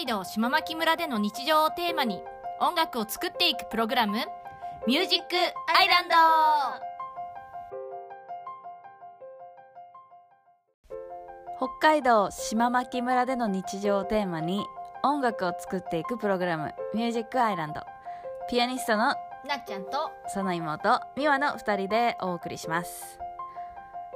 海道島牧村での日常をテーマに音楽を作っていくプログラム「ミュージックアイランド」北海道島牧村での日常をテーマに音楽を作っていくプログラム「ミュージックアイランド」ピアニストのなっちゃんとその妹美和の2人でお送りします。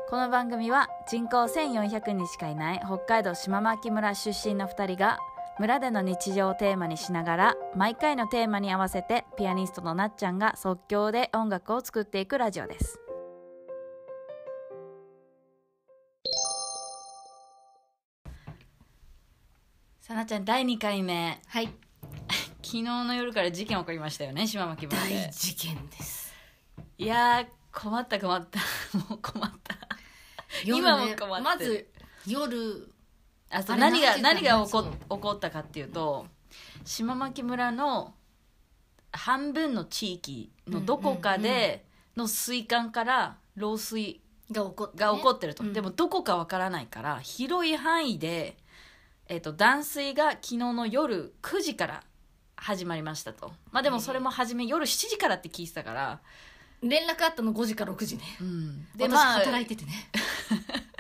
この番組は人口1400人しかいない北海道島牧村出身の2人が村での日常をテーマにしながら毎回のテーマに合わせてピアニストのなっちゃんが即興で音楽を作っていくラジオです。さあなっちゃん第2回目。はい。昨日の夜から事件起こりましたよね島牧村で。大事件です。いやー困った困った。もう困った。夜今もね困ってる。まず夜あそうあれ何が何が起こ起こったかっていうと島牧村の半分の地域のどこかでの水管から漏水が起こって、が起こってると、うん。でもどこかわからないから広い範囲で、えっと断水が昨日の夜9時から始まりましたと。まあでもそれも初め夜7時からって聞いてたから、連絡あったの5時か6時ね。うん、で私でまあ働いててね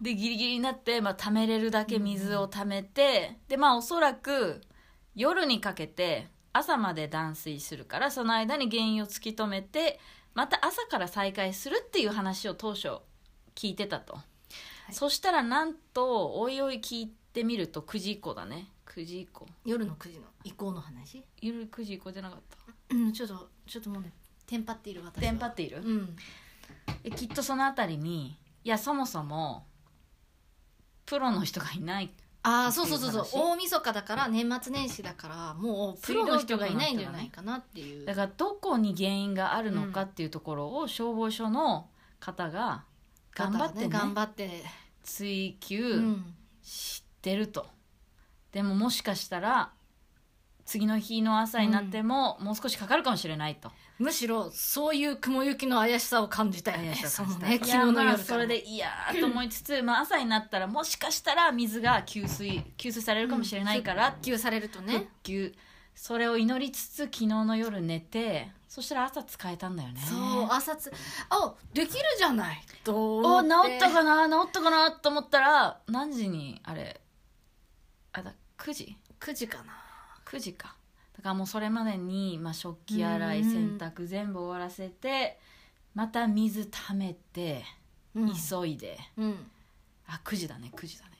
でギリギリになって、まあ、貯めれるだけ水を貯めて、でまあおそらく夜にかけて朝まで断水するからその間に原因を突き止めてまた朝から再開するっていう話を当初聞いてたと、い。そしたらなんとおいおい聞いてみると9時以降だね。9時以降。夜の9時の移行の話？夜9時以降じゃなかった？うんちょっとちょっともうねテンパっている私は。テンパっている、うん。できっとそのあたりにいやそもそもプロの人がいない。ああそうそうそうそう。大晦日だから年末年始だからもうプロの人がいないんじゃないかなっていう。だからどこに原因があるのかっていうところを消防署の方が頑張ってね頑張って追う求んしてると、でももしかしたら次の日の朝になってももう少しかかるかもしれないと、むしろそういう雲行きの怪しさを感じたよねそのね昨日の夜からあそれでいやーと思いつつ、まあ、朝になったらもしかしたら水が給水給水されるかもしれないから、復旧されるとね。それを祈りつつ昨日の夜寝てそしたら朝使えたんだよね。そう朝つあできるじゃない。とお思って。治ったかな？治ったかな？と思ったら何時にあれあだ9時？9時かな。9時かだからもうそれまでに、まあ、食器洗いうん洗濯全部終わらせてまた水溜めて、うん。急いで。うん。あ9時だね9時だね。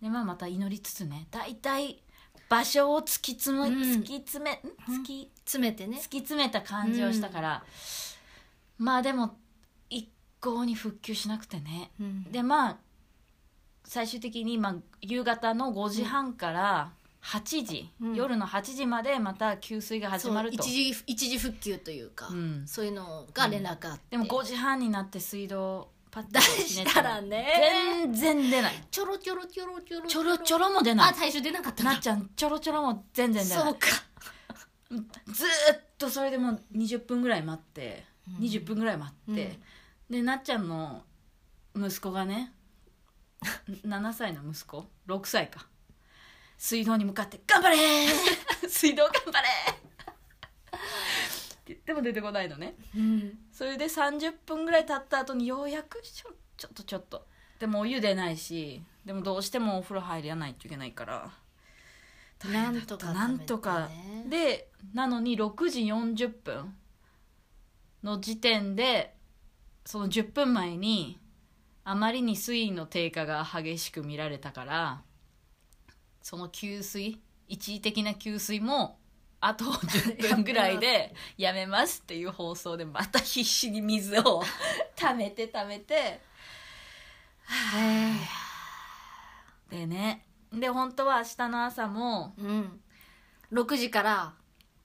でまあまた祈りつつね大体場所を突き詰め、うん。突き詰め突き詰めてね。突き詰めた感じをしたから、まあでも一向に復旧しなくてね。うん。でまあ最終的に、まあ、夕方の5時半から8時、うん。夜の8時までまた給水が始まると。そう一時一時復旧というか、うん。そういうのが連絡あって、でも5時半になって水道パッと出したらね。全然出ない。ちょろちょろちょろちょろ。ちょろちょろも出ない。あ最初出なかったなっちゃんちょろちょろも全然出ない。そうか。ずーっとそれでもう20分ぐらい待って、うん。20分ぐらい待って、でなっちゃんの息子がね7歳の息子？6歳か水道に向かって「頑張れ！ー 水道頑張れ！ー!」って言っても出てこないのね。うん。それで30分ぐらい経った後にようやくちょちょっとちょっと。でもお湯出ないしでもどうしてもお風呂入らないといけないから。なんとかなんとか。でなのに6時40分の時点でその10分前にあまりに水位の低下が激しく見られたからその給水一時的な給水もあと 10分ぐらいでやめます。っていう放送でまた必死に水を 溜めて溜めて。でねで本当は明日の朝もうん。6時から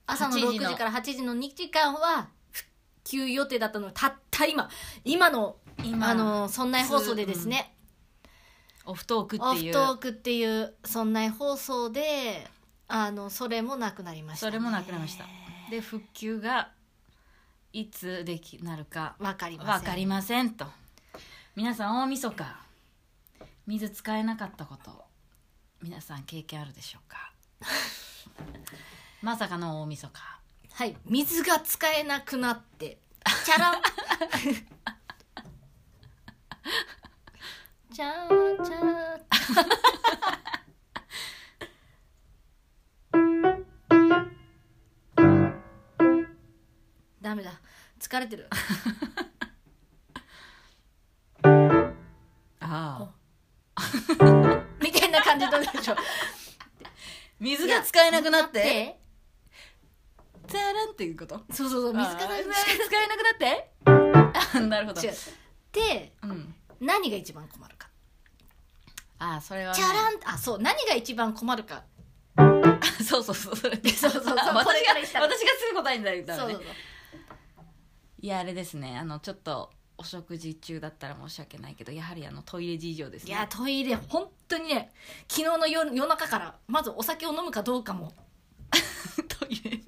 朝の8 6時から8時の2時間は復旧予定だったの。にたった今。今の今あのそんな放送でですね、オフトークオフっていう。トークっていうそんな放送であのそれもなくなりました、ね、それもなくなりました。で復旧がいつできなるか。わかりません。わかりませんと。皆さん大晦日。水使えなかったこと。皆さん経験あるでしょうか？まさかの大晦日。はい。水が使えなくなって。チャラン チャーチャーダメだ。疲れてる。ああ。みたいな感じだでしょ。水が使えなくなって。でザランっていうこと？そうそうそう。水が 使えなくなって。あなるほど。でうん。何が一番困る？かああそれは、ね、チャランあそう何が一番困るか。そうそうそう。それそうそう。そうあ私が私がすぐ答えになるからね。そうそう。そういやあれですね。あのちょっとお食事中だったら申し訳ないけどやはりあのトイレ事情ですね。いやトイレ本当にね昨日の夜夜中からまずお酒を飲むかどうかも。トイレ。に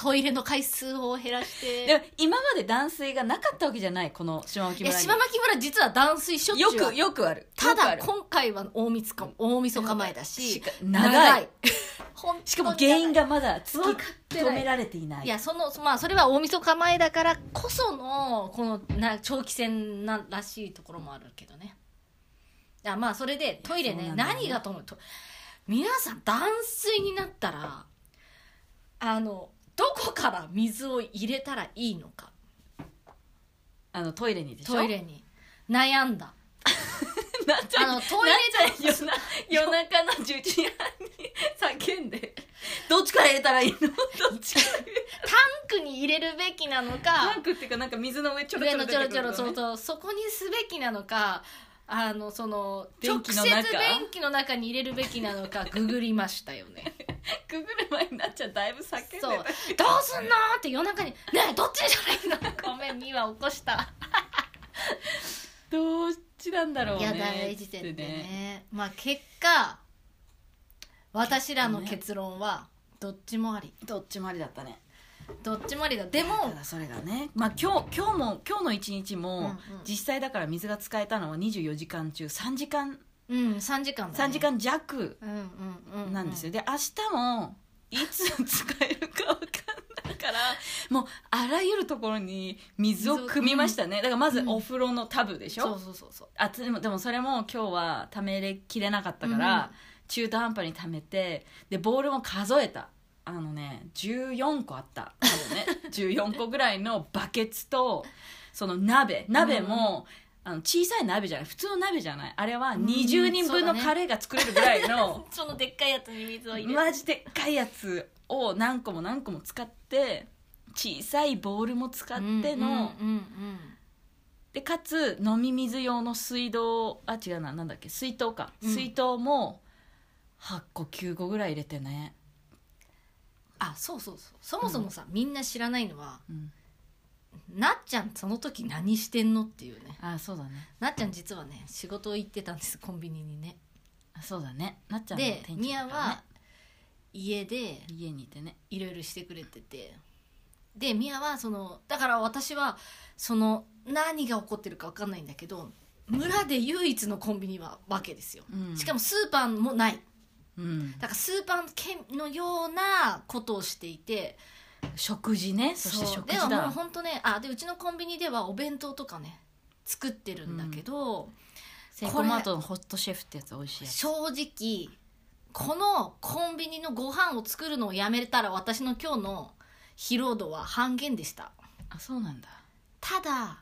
トイレの回数を減らして。でも今まで断水がなかったわけじゃないこの島牧いや村に。島牧村実は断水しょっちゅうよくよくある。ただよくある。今回は大晦日大晦日前だししか長い。本当にしかも原因がまだ突き止められていない。いやそのまあそれは大晦日前だからこそのこのな長期戦ならしいところもあるけどね。いやまあそれでトイレねそうなんだよね。何がと思うと皆さん断水になったらあのどこから水を入れたらいいのか？あのトイレにでしょ？トイレに。悩んだ。なっちゃんあのトイレなっちゃん夜な夜中の11時半に叫んで。どっちから入れたらいいの？どっちからタンクに入れるべきなのか。タンクっていうかなんか水の上ちょろちょろ上のちょろちょろそこにすべきなのかあのその便直接便器の中に入れるべきなのかググりましたよね。くぐる前になっちゃんだいぶ叫んでた。そう。どうすんのって夜中に「ねえどっちにしたらいいの?」ごめんミワ起こした。どっちなんだろうね。いや大事点でってね。まあ結果私らの結論はどっちもあり。どっちもありだったねどっちもありだ。でたもだそれがね。まあ今日今日も今日の一日も、うんうん。実際だから水が使えたのは24時間中3時間。うん3時間だ、ね、3時間弱うんうんうんうんなん。ですよ、で明日もいつ使えるか分かんないからもうあらゆるところに水を汲みましたね。だからまずうん。お風呂のタブでしょ、そうそうそうそう。あでもでもそれも今日はためれきれなかったから、中途半端にためてでボールも数えたあのね14個あった。多分ね。14個ぐらいのバケツとその鍋。鍋も、あの小さい鍋じゃない。普通の鍋じゃない。あれはうん20人分のカレーが作れるぐらいの、そのでっかいやつに水を入れて。マジでっかいやつを何個も何個も使って小さいボールも使っての、うんうんうんでかつ飲み水用の水道あ違うな。なんだっけ。水筒か、うん。水筒も8個9個ぐらい入れてね、あそうそうそう。そもそもさ、みんな知らないのはうん、なっちゃんその時何してんのっていうね。あそうだね。なっちゃん実はね仕事行ってたんですコンビニにね。あそうだね。なっちゃんので店長ミヤだからね。は家で家にいてね。いろいろしてくれてて。でミヤはそのだから私はその何が起こってるか分かんないんだけど村で唯一のコンビニはわけですよ、うん。しかもスーパーもないうん。だからスーパー券のようなことをしていて食事ね。そして食事だ。でももう本当ねあでうちのコンビニではお弁当とかね作ってるんだけど、セイコーマートのホットシェフってやつ美味しいやつ。正直このコンビニのご飯を作るのをやめたら私の今日の疲労度は半減でした。あそうなんだ。ただ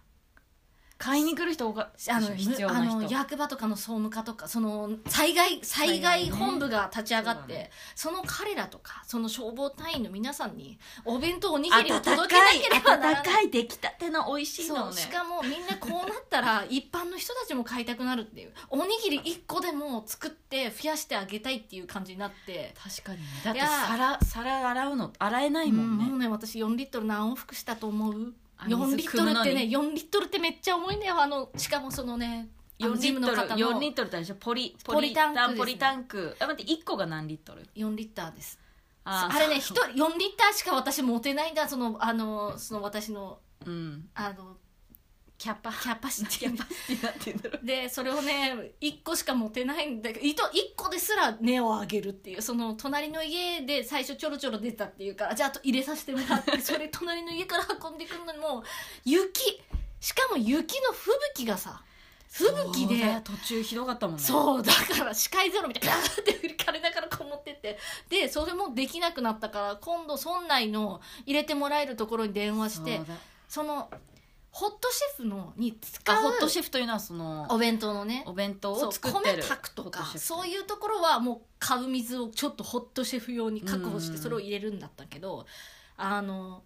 買いに来る人があの必要あの役場とかの総務課とかその災害災害本部が立ち上がってねその彼らとかその消防隊員の皆さんにお弁当おにぎりを温届けなければならない。温かい出来たての美味しいのをねしかもみんなこうなったら一般の人たちも買いたくなるっていう。おにぎり1個でも作って増やしてあげたいっていう感じになって。確かにね。だって皿皿洗うの洗えないもんね、うんもうね私4リットル何往復したと思う？あ4水リットルってね汲4リットルってめっちゃ重いんだよ。あのしかもそのねあの4ジリットルムの方4のリットルってでしょ？ポリポリタンクポリタンクあ待って1個が何リットル？4リッターです。ああれね一人4リッターしか私持てないんだ。そのあのその私のうん。あのキャパ。キャパシティ。キャパシティなんて言うんだろ。うでそれをね1個しか持てないんだけど1個ですら根を上げるっていう。その隣の家で最初ちょろちょろ出たっていうからじゃああと入れさせてもらって それ隣の家から運んでくるのにもう雪。しかも雪の吹雪がさ吹雪で途中ひどかったもんね。そうだから視界ゼロみたいなガーって振りかれながらこう持ってって。でそれもできなくなったから今度村内の入れてもらえるところに電話してそのホットシェフのに使うあホットシェフというのはそのお弁当のね。お弁当そうを作ってる。米炊くとかホットシェフ。そういうところはもう買う水をちょっとホットシェフ用に確保してそれを入れるんだったけど、あの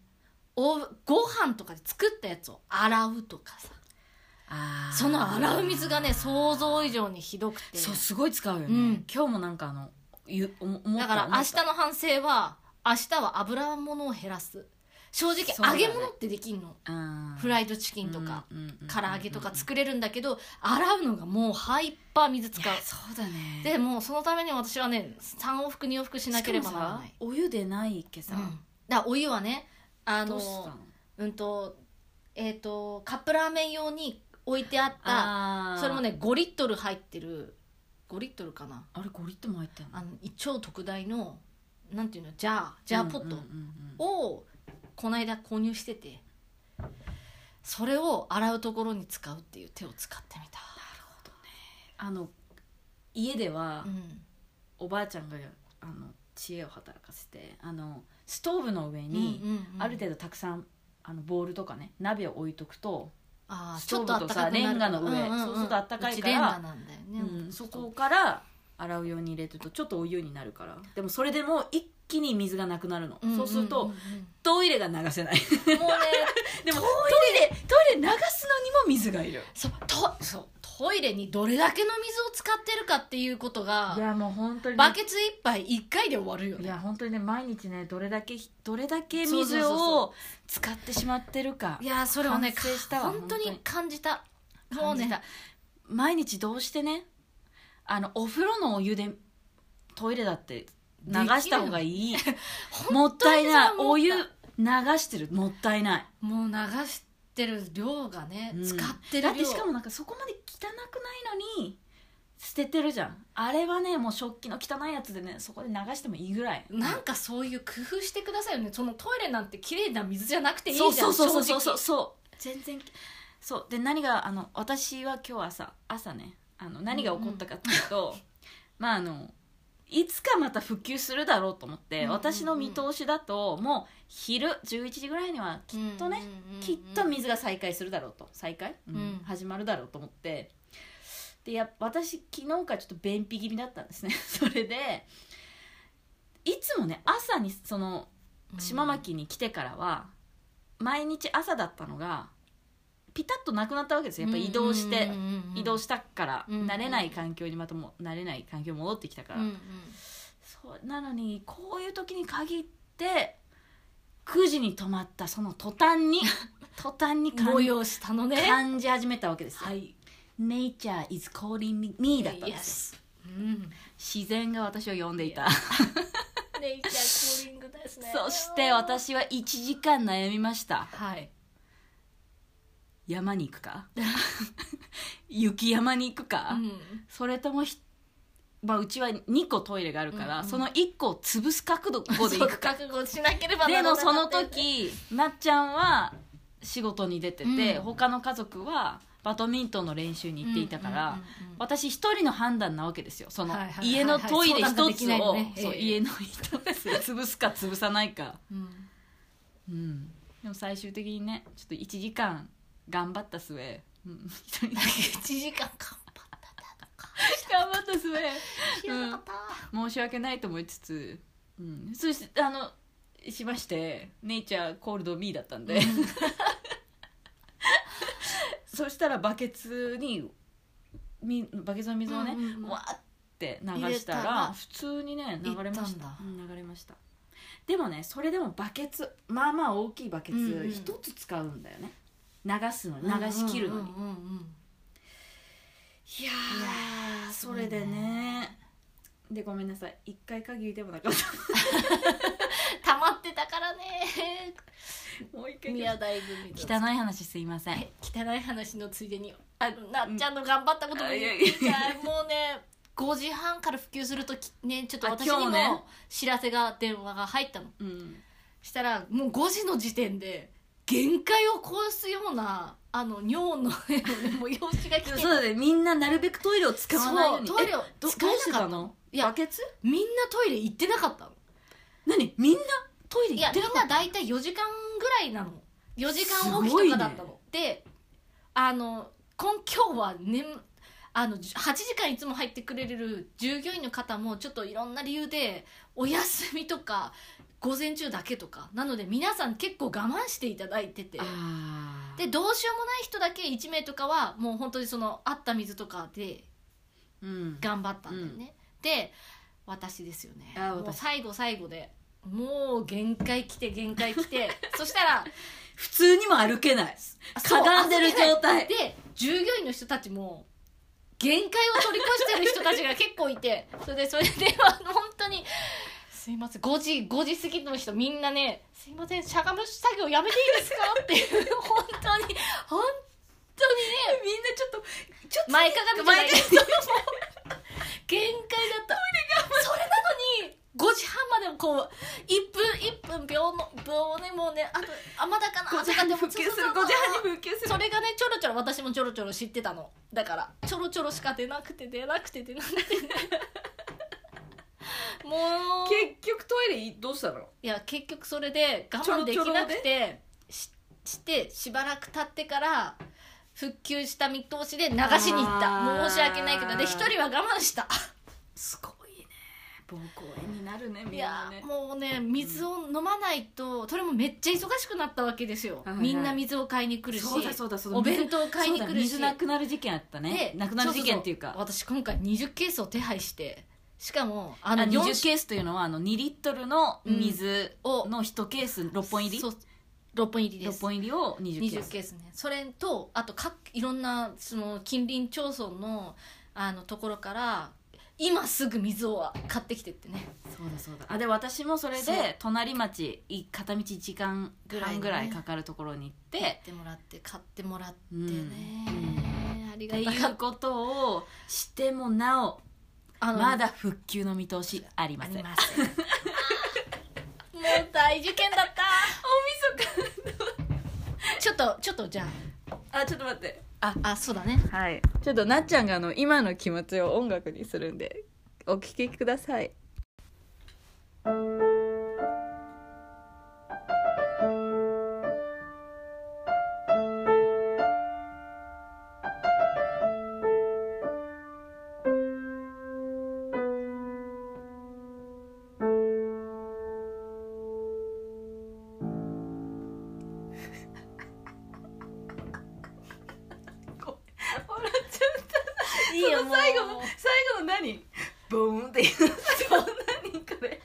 おご飯とかで作ったやつを洗うとかさ。あー。その洗う水がね想像以上にひどくて。そうすごい使うよね、うん。今日もなんかあのゆ思思った。だから明日の反省は明日は油物を減らす正直そうだね。揚げ物ってできんの、うんフライドチキンとか、うんうんうんうん唐揚げとか作れるんだけど洗うのがもうハイパー水使う。いやそうだね。でもうそのために私はね3往復2往復しなければならない。しかもさお湯でないっけさ、うん、だからお湯はねあのどうしたのうんとえっ、とカップラーメン用に置いてあったあー。それもね5リットル入ってる。5リットルかな？あれ5リットルも入ってんの？あの超特大のなんていうのジャージャーポットうんうんうんうん。をこの間購入しててそれを洗うところに使うっていう手を使ってみた。あの家では、うん。おばあちゃんがあの知恵を働かせてあのストーブの上に、うんうんうんある程度たくさんあのボウルとかね鍋を置いとくと、あーストーブとさレンガの上そうするとあったかいからね、うんそこから洗うように入れてるとちょっとお湯になるから。でもそれでも一気に水がなくなるの、んんんん。そうするとトイレが流せない。もうね でもトイレトイレ流すのにも水がいる。そうとそうトイレにどれだけの水を使ってるかっていうことがいやもう本当にね。バケツ一杯一回で終わるよいねや本当にね毎日ねどれだけどれだけ水を使ってしまってるかいやそれをね本当に感じた。もうね感じた毎日どうしてねあのお風呂のお湯でトイレだって流した方がいい。もったいない。お湯流してる。もったいない。もう流してる量がね、うん。使ってる量。だってしかもなんかそこまで汚くないのに捨ててるじゃん。あれはねもう食器の汚いやつでねそこで流してもいいぐらい。なんかそういう工夫してくださいよね。そのトイレなんて綺麗な水じゃなくていいじゃん。そうそうそうそうそう。そう。全然そう。で何があの私は今日朝朝ねあの何が起こったかっていうと、まああのいつかまた復旧するだろうと思って、うんうんうん。私の見通しだともう昼11時ぐらいにはきっとね、きっと水が再開するだろうと。再開、うん。うん。始まるだろうと思って。でや私昨日からちょっと便秘気味だったんですね。それでいつもね朝にその島牧に来てからは毎日朝だったのがピタッとなくなったわけですよ。やっぱ移動して移動したから慣れない環境にまたも慣れない環境に戻ってきたから、うんうん。そうなのにこういう時に限って9時に止まったその途端に 途端に感催したのね。感じ始めたわけですよ、はい。Nature is calling me だったんですうん。自然が私を呼んでいた。ネイチャーコーリングですね。そして私は1時間悩みました。はい山に行くか？雪山に行くか、うん。それともひ、まあ、うちは2個トイレがあるから、うんうん。その1個を潰す覚悟で行くか。覚悟しなければなでもその時なっちゃんは仕事に出てて、うん。他の家族はバドミントンの練習に行っていたから、うんうんうんうん私一人の判断なわけですよ。そのはいはいはいはい。家のトイレ一つをねそうええ家の一つ潰すか潰さないか、うん。うん、でも最終的にねちょっと1時間頑張った末、うん、一人で1時間頑張ったか。頑張った末。知らなかった。申し訳ないと思いつつ、うん、そしてあのしまして「ネイチャーコールドミー」だったんで、そしたらバケツにみバケツの水をね、うんうんうん。わーって流したらら普通にね流れました。流れました。でもねそれでもバケツまあまあ大きいバケツうんうん。一つ使うんだよね流すのに流し切るのに、うん。うんうんうんいやいやーーそれでね。でごめんなさい。一回限りでもなかった。溜まってたからね。もう一宮台組汚い話すいません。汚い話のついでにあのなっちゃんの頑張ったこともう。ん言ってもうね5時半から普及するときねちょっと私にも知らせが電話が入ったの。うん。したらもう5時の時点で限界を超すようなあの尿のねもう用紙が来てそうだね。みんななるべくトイレを使わないように。トイレを使えなかったの？いやバケツ？みんなトイレ行ってなかったの。何？みんなトイレいやみん行ってなかった？な大体4時間ぐらいなの。4時間おきとかだったの、であの今今日はねあの8時間いつも入ってくれる従業員の方もちょっといろんな理由でお休みとか午前中だけとか。なので皆さん結構我慢していただいてて。でどうしようもない人だけ1名とかはもう本当にそのあった水とかでうん。頑張ったんだよね、で私ですよね。最後最後でもう限界来て限界来て。そしたら普通にも歩けない。かがんでる状態。で従業員の人たちも限界を取り越してる人たちが結構いて。それでそれで本当にすいません。5時5時過ぎの人みんなね「すいません。しゃがむ作業やめていいですか? 」っていう。本当に。本当にね。みんなちょっとちょっ前かがみじゃない。前かそうもう限界だった。それなのに5時半までこう1分1分秒の秒ねもうねあとあまだかな5時半にとか復旧する。5そうそうそう時半に復旧する。それがねちょろちょろ私もちょろちょろ知ってたの。だからちょろちょろしか出なくて出なくて出なくて。もうどうしたの？いや結局それで我慢できなくてししてしばらく経ってから復旧した見通しで流しに行った。申し訳ないけど。で一人は我慢した。すごいね。膀胱炎になるねみんいやなねもうね水を飲まないとそれもめっちゃ忙しくなったわけですよ、はいはい。みんな水を買いに来るしそうだそうだそうだ。お弁当買いに来るし。水なくなる事件あったね。でなくなる事件っていうか。私今回20ケースを手配してしかもああのの4 20ケース。というのはあの2リットルの水をの1ケース6本入り？そう。6本入りで6す本入りを20ケー20スケースね。それとあと各いろんなその近隣町村のあのところから今すぐ水を買ってきてってね。そうだそうだ。あで私もそれそう。で隣町い片道1時間半ぐらいかかるところに行って、買ってもらって買ってもらってうん。ね、ありっていがた。かっうことをしてもなおたあのまだ復旧の見通しありまあせんもう大事件だった。ちょっとちょっとじゃあ。ちょっと待って。ああそうだね。はい。ちょっとなっちゃんがあの今の気持ちを音楽にするんでお聴きくださいいいよ最後の最後の何？ボーンっていう。そう何これ。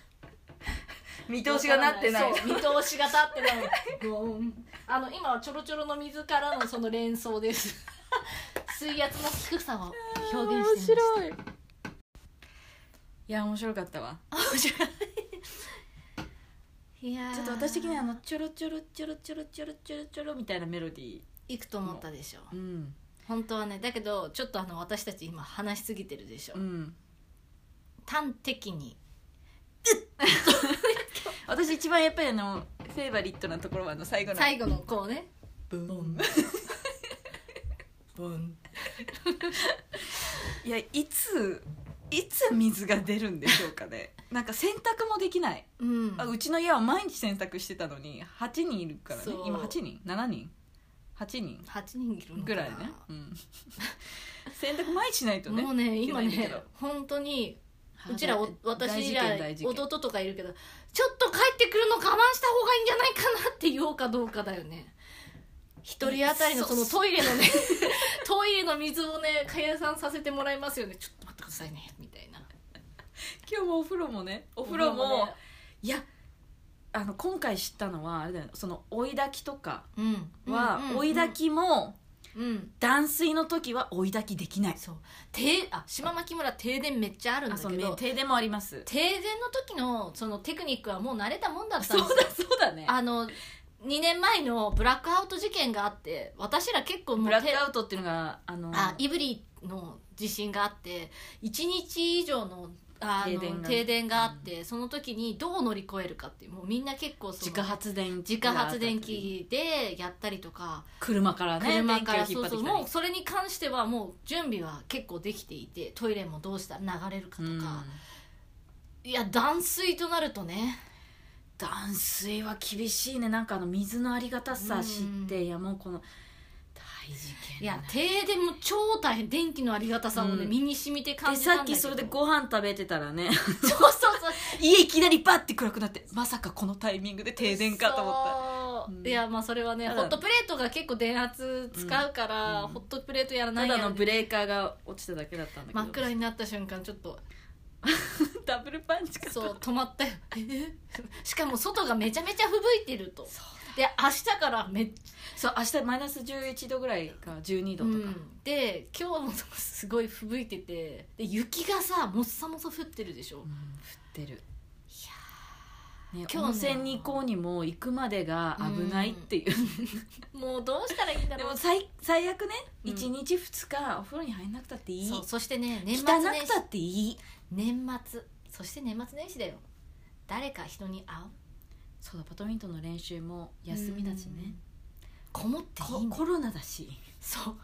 見通しがなってない。そう見通しが立ってない。ゴーン。あの今はちょろちょろの水からのその連想です。水圧の低さを表現してみました。い。いや面白かったわ。面白い。いやー。ちょっと私的にあのちょろちょろちょろちょろちょろちょろちょろみたいなメロディいくと思ったでしょーうん本当はねだけどちょっとあの私たち今話しすぎてるでしょ、うん。端的に。私一番やっぱりあのフェイバリットなところはあの最後の。最後のこうね。ブン。ボン。いやいついつ水が出るんでしょうかね。なんか洗濯もできない。うん。あうちの家は毎日洗濯してたのに8人いるからね。そう。今8人？7人？8人。8人いるのかな？ぐらいね、うん、洗濯毎日しないとね。もうね今ね本当にはうちらお大私ら事件大事件。弟とかいるけどちょっと帰ってくるの我慢した方がいいんじゃないかなって言おうかどうかだよね。一人当たりのそのトイレのね トイレの水をね加算させてもらいますよね。ちょっと待ってくださいねみたいな。今日もお風呂もねお風呂もね。いやあの今回知ったのはあれだよその追い炊きとかうん。は、追い炊きも、うん。断水の時は追い焚きできない。そう。停あ島牧村停電めっちゃあるんあそうねだけど停電もあります。停電の時のそのテクニックはもう慣れたもんだったそうんですよ。だそうだね。あの2年前のブラックアウト事件があって私ら結構もブラックアウトっていうのがあのあイブリの地震があって1日以上のあの停電が。停電があって、その時にどう乗り越えるかっていうもうみんな結構その自家発電自家発電機でやったりとか車からね車から電気をそうそう引っ張ってきたり。もうそれに関してはもう準備は結構できていてトイレもどうしたら流れるかとか、いや断水となるとね。断水は厳しいね。なんかあの水のありがたさ知って、いやもうこのいや停電も超大変。電気のありがたさをね、うん。身に染みて感でじたんだけど。さっきそれでご飯食べてたらね。そうそうそう。家いきなりバッて暗くなってまさかこのタイミングで停電かと思っそう。うん。いやまあそれはねただホットプレートが結構電圧使うから、うん。ホットプレートやらたただないやらのブレーカーが落ちただけだったんだけど。真っ暗になった瞬間ちょっと ダブルパンチかとそう止まったよ。え？しかも外がめちゃめちゃ吹雪いてると。そうで明日からめっそう明日マイナス11度ぐらいか12度とか、うん、で今日もすごい吹雪いててで雪がさもっさもさ降ってるでしょ、うん降ってる。ね、今日の温泉に行こうにも行くまでが危ないっていう、もうどうしたらいいんだろう。でも最最悪ね、うん。1日2日お風呂に入んなくたっていい。そしてね年末汚年始くたっていい。年末。そして年末年始だよ。誰か人に会うそうだバドミントンの練習も休みだしね、こもっていいこんだコロナだし。そう。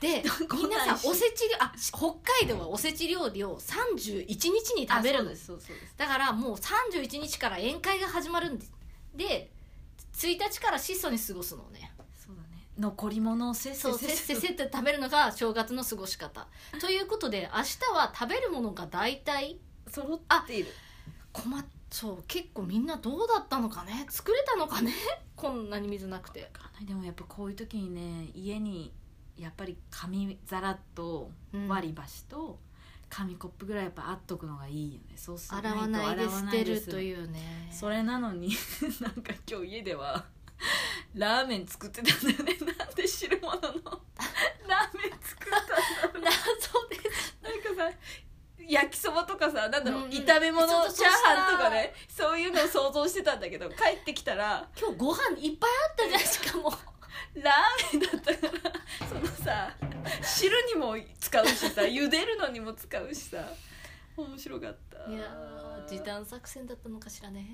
で みんなさおせち料あ北海道はおせち料理を31日に食べるの。あそうですそうそうです。だからもう31日から宴会が始まるんですで1日から質素に過ごすのね。そうだね。残り物をせっせそうせっせせって食べるのが正月の過ごし方。ということで明日は食べるものが大体揃っている。困っそう結構みんなどうだったのかね？作れたのかね？こんなに水なくて。でもやっぱこういう時にね家にやっぱり紙皿とうん。割り箸と紙コップぐらいやっぱあっとくのがいいよね。そうする洗わないで捨てるというね。それなのに なんか今日家ではラーメン作ってたんだよね。なんで汁物のラーメン作ったんだろ謎です。うなんかさ焼きそばとかさなんだろう、うんうん。炒め物そうそうチャーハンとかねそういうのを想像してたんだけど帰ってきたら。今日ご飯いっぱいあったじゃんしかも。ラーメンだったから。そのさ汁にも使うしさ茹でるのにも使うしさ。面白かった。いやー時短作戦だったのかしらね。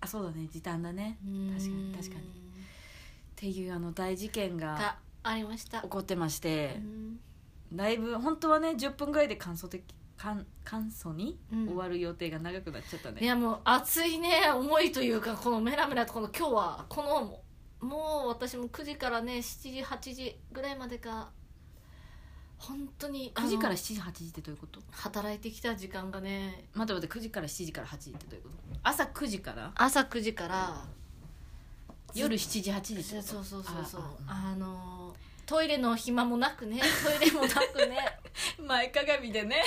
あそうだね時短だね。確かに確かに。っていうあの大事件ががありました。起こってましてうん。だいぶ本当はね10分ぐらいで簡素的簡簡素にうん。終わる予定が長くなっちゃったね、いやもう熱いね思いというかこのメラメラとこの今日は。このもう私も9時からね7時8時ぐらいまでか本当に9時からあの7時8時ってどういうこと？働いてきた時間がね。待って待って9時から7時から8時ってどういうこと？朝9時から？朝9時から。夜7時8時ってそうそうそうそう。ああ。のトイレの暇もなくね。トイレもなくね。前かがみでね。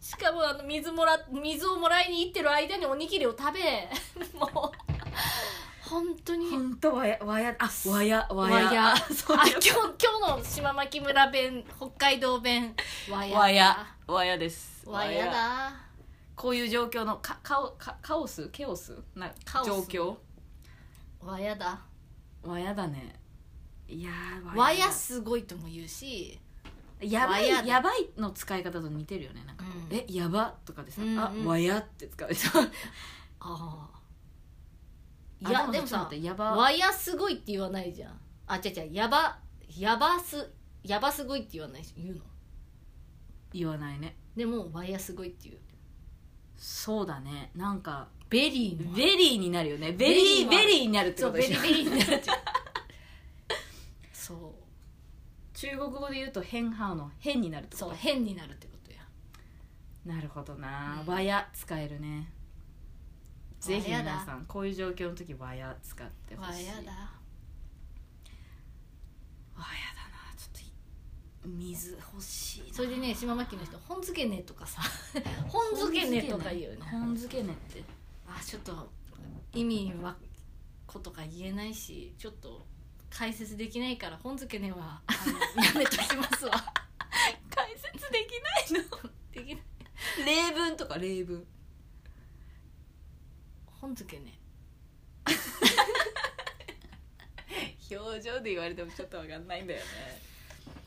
しかもあの水もら水をもらいに行ってる間におにぎりを食べ。もう。本当に。本当わやわやあわやわわや。やあ 今日今日の島牧村弁北海道弁。わや。わや。わやです。わやだ。こういう状況のかカオカカオス？ケオス？な状況？わやだ。わやだねいやーわやすごいとも言うしやばいわやだ。やばいの使い方と似てるよねなんか、う。ん。えやばとかでさ、うんうん。あわやって使う。でしょああいあやでもさやば。わやすごいって言わないじゃん。あ違う違うやばやばすやばすごいって言わないし言うの？言わないね。でもわやすごいって言う。そうだね。なんかベリーのベリーになるよね。ベリーベリーはベリーになるってそうベことでしょ。リーベリーになっちゃうそ中国語で言うと変ハの変になるってこと？うそう変になるってことや。なるほどな、うんわや使えるね。ぜひ皆さんこういう状況の時わや使ってほしい。わやだ。わやだな。ちょっとい水欲しいな。それでね島牧の人「本漬けね」とかさ「本漬けね」とか言うね。本漬けね。って。あちょっと意味はことか言えないしちょっと解説できないから本付けねはあのやめときますわ。解説できないの？できない。例文とか例文。本付けね。表情で言われてもちょっと分かんないんだよね。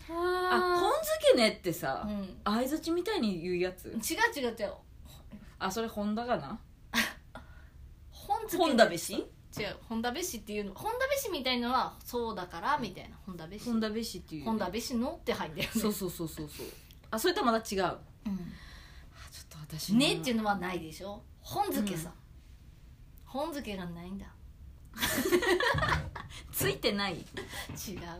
あ。あ本付けねってさうん。相づちみたいに言うやつ？違う違う違う。あそれ本田かな？本付け本田べし違う本田べしっていうの本田べしみたいのはそうだからみたいな。本田べし本田べしっていう本田べしのって入ってるね。そうそうそうそうそう。あそれとはまた違う。あうん。ちょっと私ねっていうのはないでしょ。本付けさ、本付けがないんだ。ついてない。違う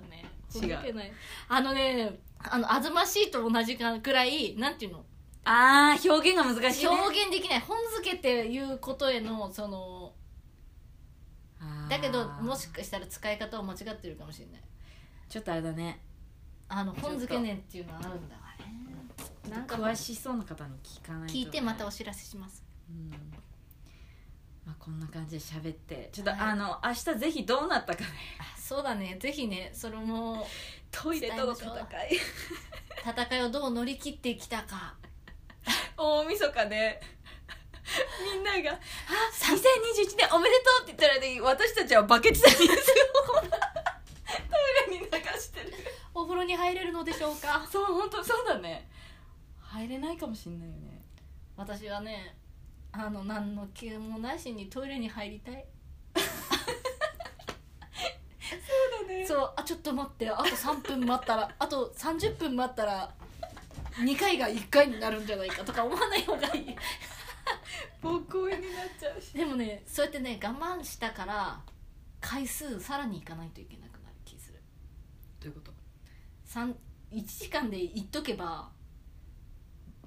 ね。違う。あのねあのあずましいと同じくらいなんていうの？あー表現が難しいね。表現できない。本付けっていうことへのそのだけどもしかしたら使い方を間違ってるかもしれない。ちょっとあれだね。あの本付けねんっていうのはあるんだ。わねなんか。詳しそうな方に聞かないと。ね、聞いてまたお知らせします。うん。まあ、こんな感じで喋って。ちょっと、はい。あの明日ぜひどうなったかね。あそうだね。ぜひねそれもトイレとの戦い戦いをどう乗り切ってきたか。大晦日でみんなが「あ2021年おめでとう!」って言ったらね私たちはバケツで水をトイレに流してる。お風呂に入れるのでしょうか？そう本当そうだね。入れないかもしんないよね。私はねあの何の気もなしにトイレに入りたい。そうだね。そうあちょっと待ってあと3分待ったらあと30分待ったら2回が1回になるんじゃないかとか思わない方がいい ボコになっちゃうし。でもねそうやってね我慢したから回数さらに行かないといけなくなる気する。どういうこと？3 1時間で行っとけば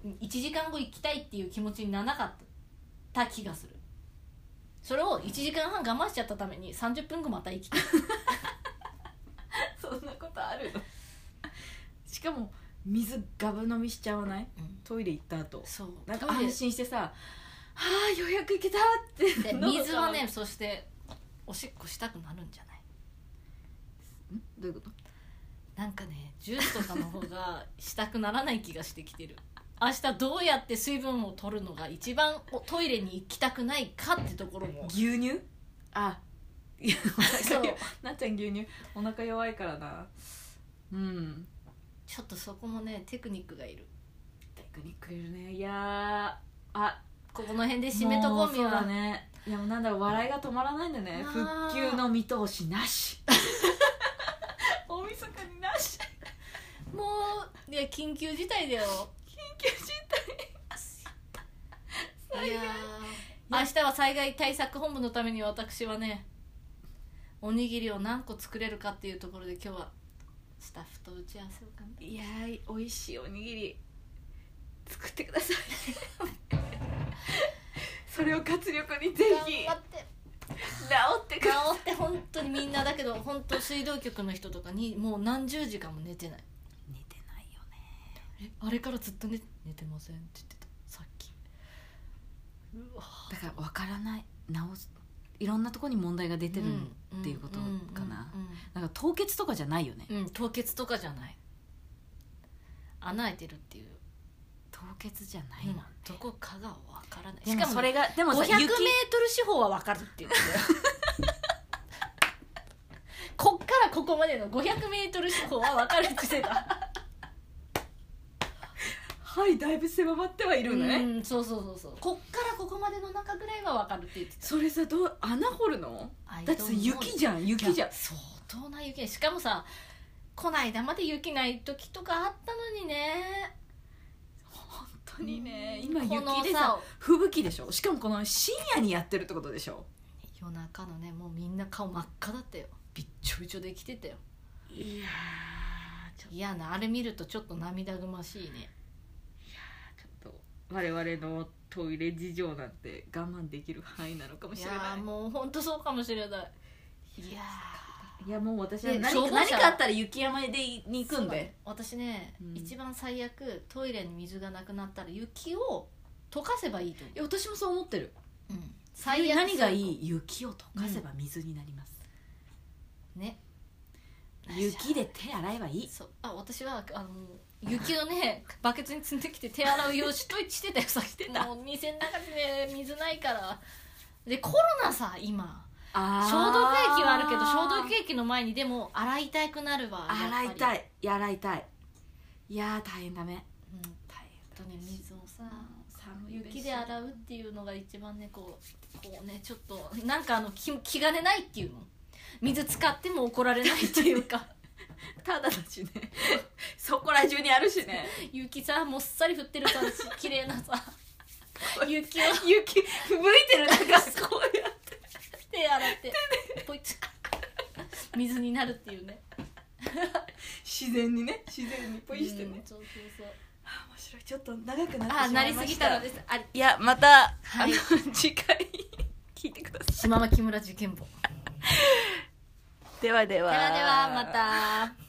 1時間後行きたいっていう気持ちにならなかった気がする。それを1時間半我慢しちゃったために30分後また行きたい。そんなことあるの？しかも水ガブ飲みしちゃわない？トイレ行った後。そう。なんか安心してさ「はあようやく行けた!」って。水はねそしておしっこしたくなるんじゃない？ん？どういうこと？なんかねジュースとかの方がしたくならない気がしてきてる。明日どうやって水分を取るのが一番おトイレに行きたくないかってところも。牛乳？あ。いやおそう。なっちゃん牛乳？お腹弱いからな。うん。ちょっとそこもねテクニックがいる。テクニックいるね。いやー。あここの辺で締めとこうみもそうだは、ねいやもうなんだろう笑いが止まらないんだね。あ。復ー旧の見通しなし。大晦日になし。もういや緊急事態だよ。緊急事態。いやー。明日は災害対策本部のために私はねおにぎりを何個作れるかっていうところで今日はスタッフと打ち合わせをかいやー美味しいおにぎり作ってください それを活力にぜひ。頑張って。治ってください。治って本当にみんなだけど本当水道局の人とかにもう何十時間も寝てない。寝てないよね。えあれからずっと寝寝てませんって言ってた。さっき。うわ。だから分からない。直す。いろんなところに問題が出てるっていうことかな。なんか凍結とかじゃないよね。うん凍結とかじゃない。穴開いてるっていう、凍結じゃないもん。ねどこかがわからない。でもそれががでもさ500メー雪トル四方はわかるって言ってたよこっからここまでの500メートル四方はわかるって言ってた。はいだいぶ狭まってはいるのね、うんそうそうそうそう。こっからここまでの中ぐらいはわかるって言ってた。それさどう穴掘るの？だってさ雪じゃん雪じゃん。相当な雪。しかもさこないだまで雪ない時とかあったのにね。本当にねうん。今雪でさ吹雪でしょ？しかもこの深夜にやってるってことでしょ？夜中のねもうみんな顔真っ赤だったよ。びっちょびちょで来てたよ。いやーちょいやなあれ見るとちょっと涙ぐましいね。ちょっと我々のトイレ事情なんて我慢できる範囲なのかもいしれない。やーもう本当そうかもしれない。いやいやもう私はで何何かあったら雪山でにー行くんで。私ね、うん。一番最悪トイレに水がなくなったら雪を溶かせばいいと思いや私もそう思ってる。う、うん、最悪何がいい？い雪を溶かせば水になります、ね。雪で手洗えばいい？そう。あ私はあの雪をね バケツに積んできて手洗う用紙としてたよさしてた。もう店の中で水ないから。でコロナさ今消毒液はあるけど消毒液の前にでも洗いたくなるわ洗いい、たい。や洗いたい。いやー大変だね。うん、大とね水をさ雪で洗うっていうのが一番ねこうこうねちょっとなんかあの気気兼ねないっていうの。水使っても怒られないっていうか。ただだしね。そこら中にあるしね。雪さもっさり降ってるさ綺麗なさ。雪を。雪吹雪いてるなんかこうやって手洗ってポイッ水になるっていうね。自然にね。自然にポイしてね。うん、そうそうそう。あ面白い。ちょっと長くなってしまいました。あなりすぎたのです。あいやまた、はい。あの次回聞いてくださ島牧村受験簿。い ではでは。ではではまた